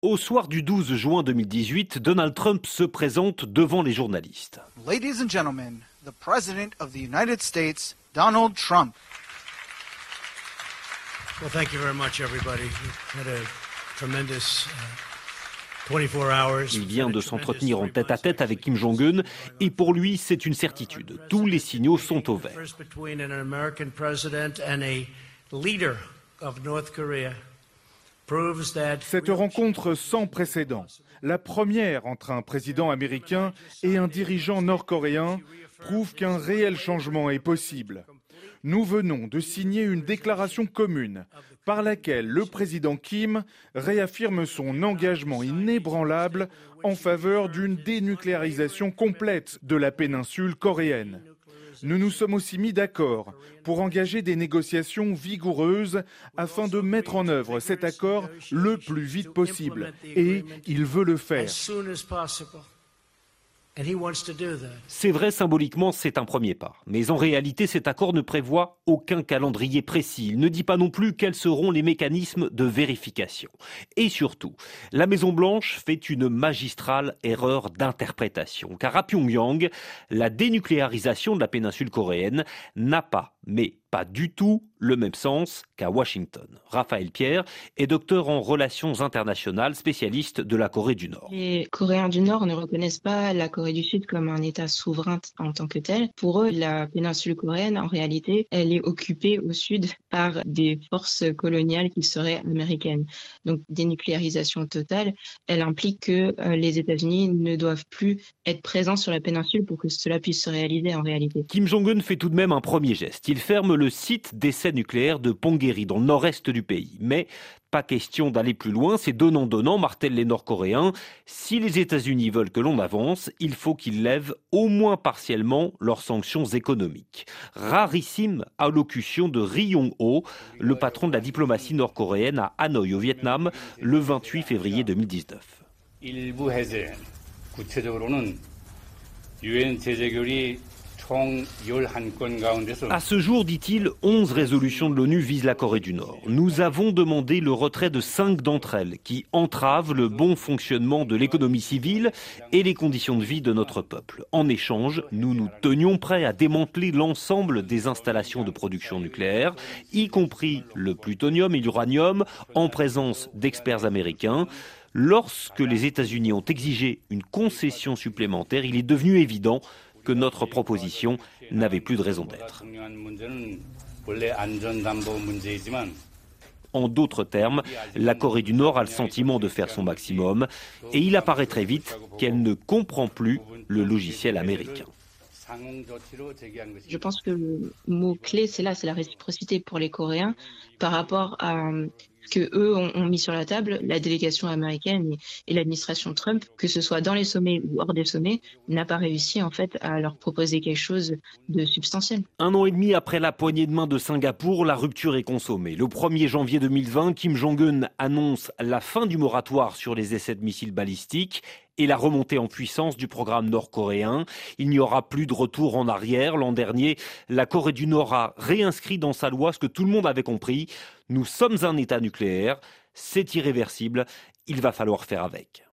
Au soir du 12 juin 2018, Donald Trump se présente devant les journalistes. Ladies and gentlemen, the President of the United States, Donald Trump. Well, thank you very much, everybody. Had a tremendous. Uh, 24 hours. Il vient de s'entretenir en tête à tête avec Kim Jong-un et pour lui, c'est une certitude. Tous les signaux sont au vert. Cette rencontre sans précédent, la première entre un président américain et un dirigeant nord-coréen, prouve qu'un réel changement est possible. Nous venons de signer une déclaration commune par laquelle le président Kim réaffirme son engagement inébranlable en faveur d'une dénucléarisation complète de la péninsule coréenne. Nous nous sommes aussi mis d'accord pour engager des négociations vigoureuses afin de mettre en œuvre cet accord le plus vite possible. Et il veut le faire. C'est vrai, symboliquement, c'est un premier pas. Mais en réalité, cet accord ne prévoit aucun calendrier précis. Il ne dit pas non plus quels seront les mécanismes de vérification. Et surtout, la Maison-Blanche fait une magistrale erreur d'interprétation. Car à Pyongyang, la dénucléarisation de la péninsule coréenne n'a pas, mais pas du tout, le même sens qu'à Washington. Raphaël Pierre est docteur en relations internationales, spécialiste de la Corée du Nord. Les Coréens du Nord ne reconnaissent pas la Corée du Sud comme un État souverain en tant que tel. Pour eux, la péninsule coréenne, en réalité, elle est occupée au sud par des forces coloniales qui seraient américaines. Donc, dénucléarisation totale, elle implique que euh, les États-Unis ne doivent plus être présents sur la péninsule pour que cela puisse se réaliser en réalité. Kim Jong-un fait tout de même un premier geste. Il ferme le site d'essai nucléaire de Ponggeri, dans le nord-est du pays. Mais pas question d'aller plus loin, c'est donnant-donnant, martèlent les Nord-Coréens. Si les États-Unis veulent que l'on avance, il faut qu'ils lèvent au moins partiellement leurs sanctions économiques. Rarissime allocution de Ri Yong-ho, le patron de la diplomatie nord-coréenne à Hanoï, au Vietnam, le 28 février 2019. À ce jour, dit-il, 11 résolutions de l'ONU visent la Corée du Nord. Nous avons demandé le retrait de 5 d'entre elles, qui entravent le bon fonctionnement de l'économie civile et les conditions de vie de notre peuple. En échange, nous nous tenions prêts à démanteler l'ensemble des installations de production nucléaire, y compris le plutonium et l'uranium, en présence d'experts américains. Lorsque les États-Unis ont exigé une concession supplémentaire, il est devenu évident que notre proposition n'avait plus de raison d'être. En d'autres termes, la Corée du Nord a le sentiment de faire son maximum et il apparaît très vite qu'elle ne comprend plus le logiciel américain. Je pense que le mot clé, c'est là, c'est la réciprocité pour les Coréens par rapport à que eux ont, ont mis sur la table, la délégation américaine et, l'administration Trump, que ce soit dans les sommets ou hors des sommets, n'a pas réussi en fait à leur proposer quelque chose de substantiel. Un an et demi après la poignée de main de Singapour, la rupture est consommée. Le 1er janvier 2020, Kim Jong-un annonce la fin du moratoire sur les essais de missiles balistiques et la remontée en puissance du programme nord-coréen. Il n'y aura plus de retour en arrière. L'an dernier, la Corée du Nord a réinscrit dans sa loi ce que tout le monde avait compris. Nous sommes un État nucléaire, c'est irréversible, il va falloir faire avec.